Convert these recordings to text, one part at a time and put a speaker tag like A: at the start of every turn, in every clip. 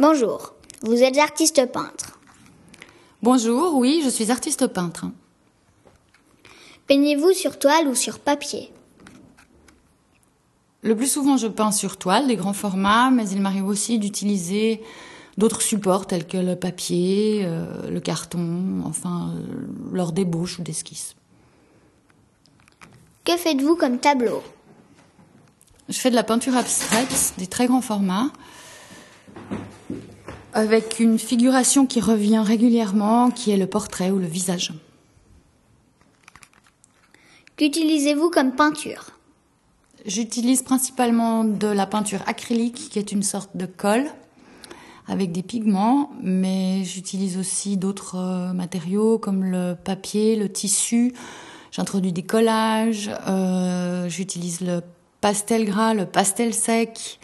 A: Bonjour, vous êtes artiste peintre.
B: Bonjour, oui, je suis artiste peintre.
A: Peignez-vous sur toile ou sur papier?
B: Le plus souvent, je peins sur toile, des grands formats, mais il m'arrive aussi d'utiliser d'autres supports tels que le papier, euh, le carton, enfin, euh, lors d'ébauches ou d'esquisses.
A: Que faites-vous comme tableau?
B: Je fais de la peinture abstraite, des très grands formats, avec une figuration qui revient régulièrement, qui est le portrait ou le visage.
A: Qu'utilisez-vous comme peinture?
B: J'utilise principalement de la peinture acrylique, qui est une sorte de colle avec des pigments, mais j'utilise aussi d'autres euh, matériaux comme le papier, le tissu. J'introduis des collages, euh, j'utilise le pastel gras, le pastel sec.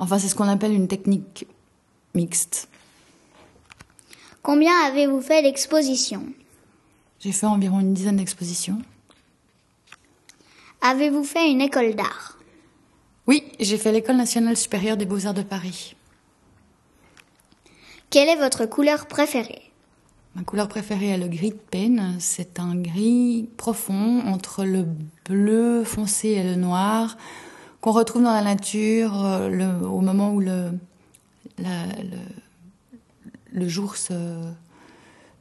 B: Enfin, c'est ce qu'on appelle une technique mixte.
A: Combien avez-vous fait d'expositions?
B: J'ai fait environ une dizaine d'expositions.
A: Avez-vous fait une école d'art?
B: Oui, j'ai fait l'École nationale supérieure des beaux-arts de Paris.
A: Quelle est votre couleur préférée?
B: Ma couleur préférée est le gris de peine. C'est un gris profond entre le bleu foncé et le noir qu'on retrouve dans la nature euh, le, au moment où le, la, le, le, jour se,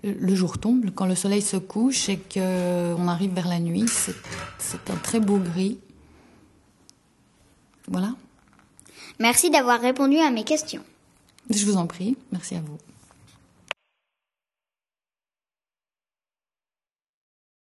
B: le, le, jour tombe, quand le soleil se couche et qu'on arrive vers la nuit. C'est un très beau gris. Voilà.
A: Merci d'avoir répondu à mes questions.
B: Je vous en prie. Merci à vous.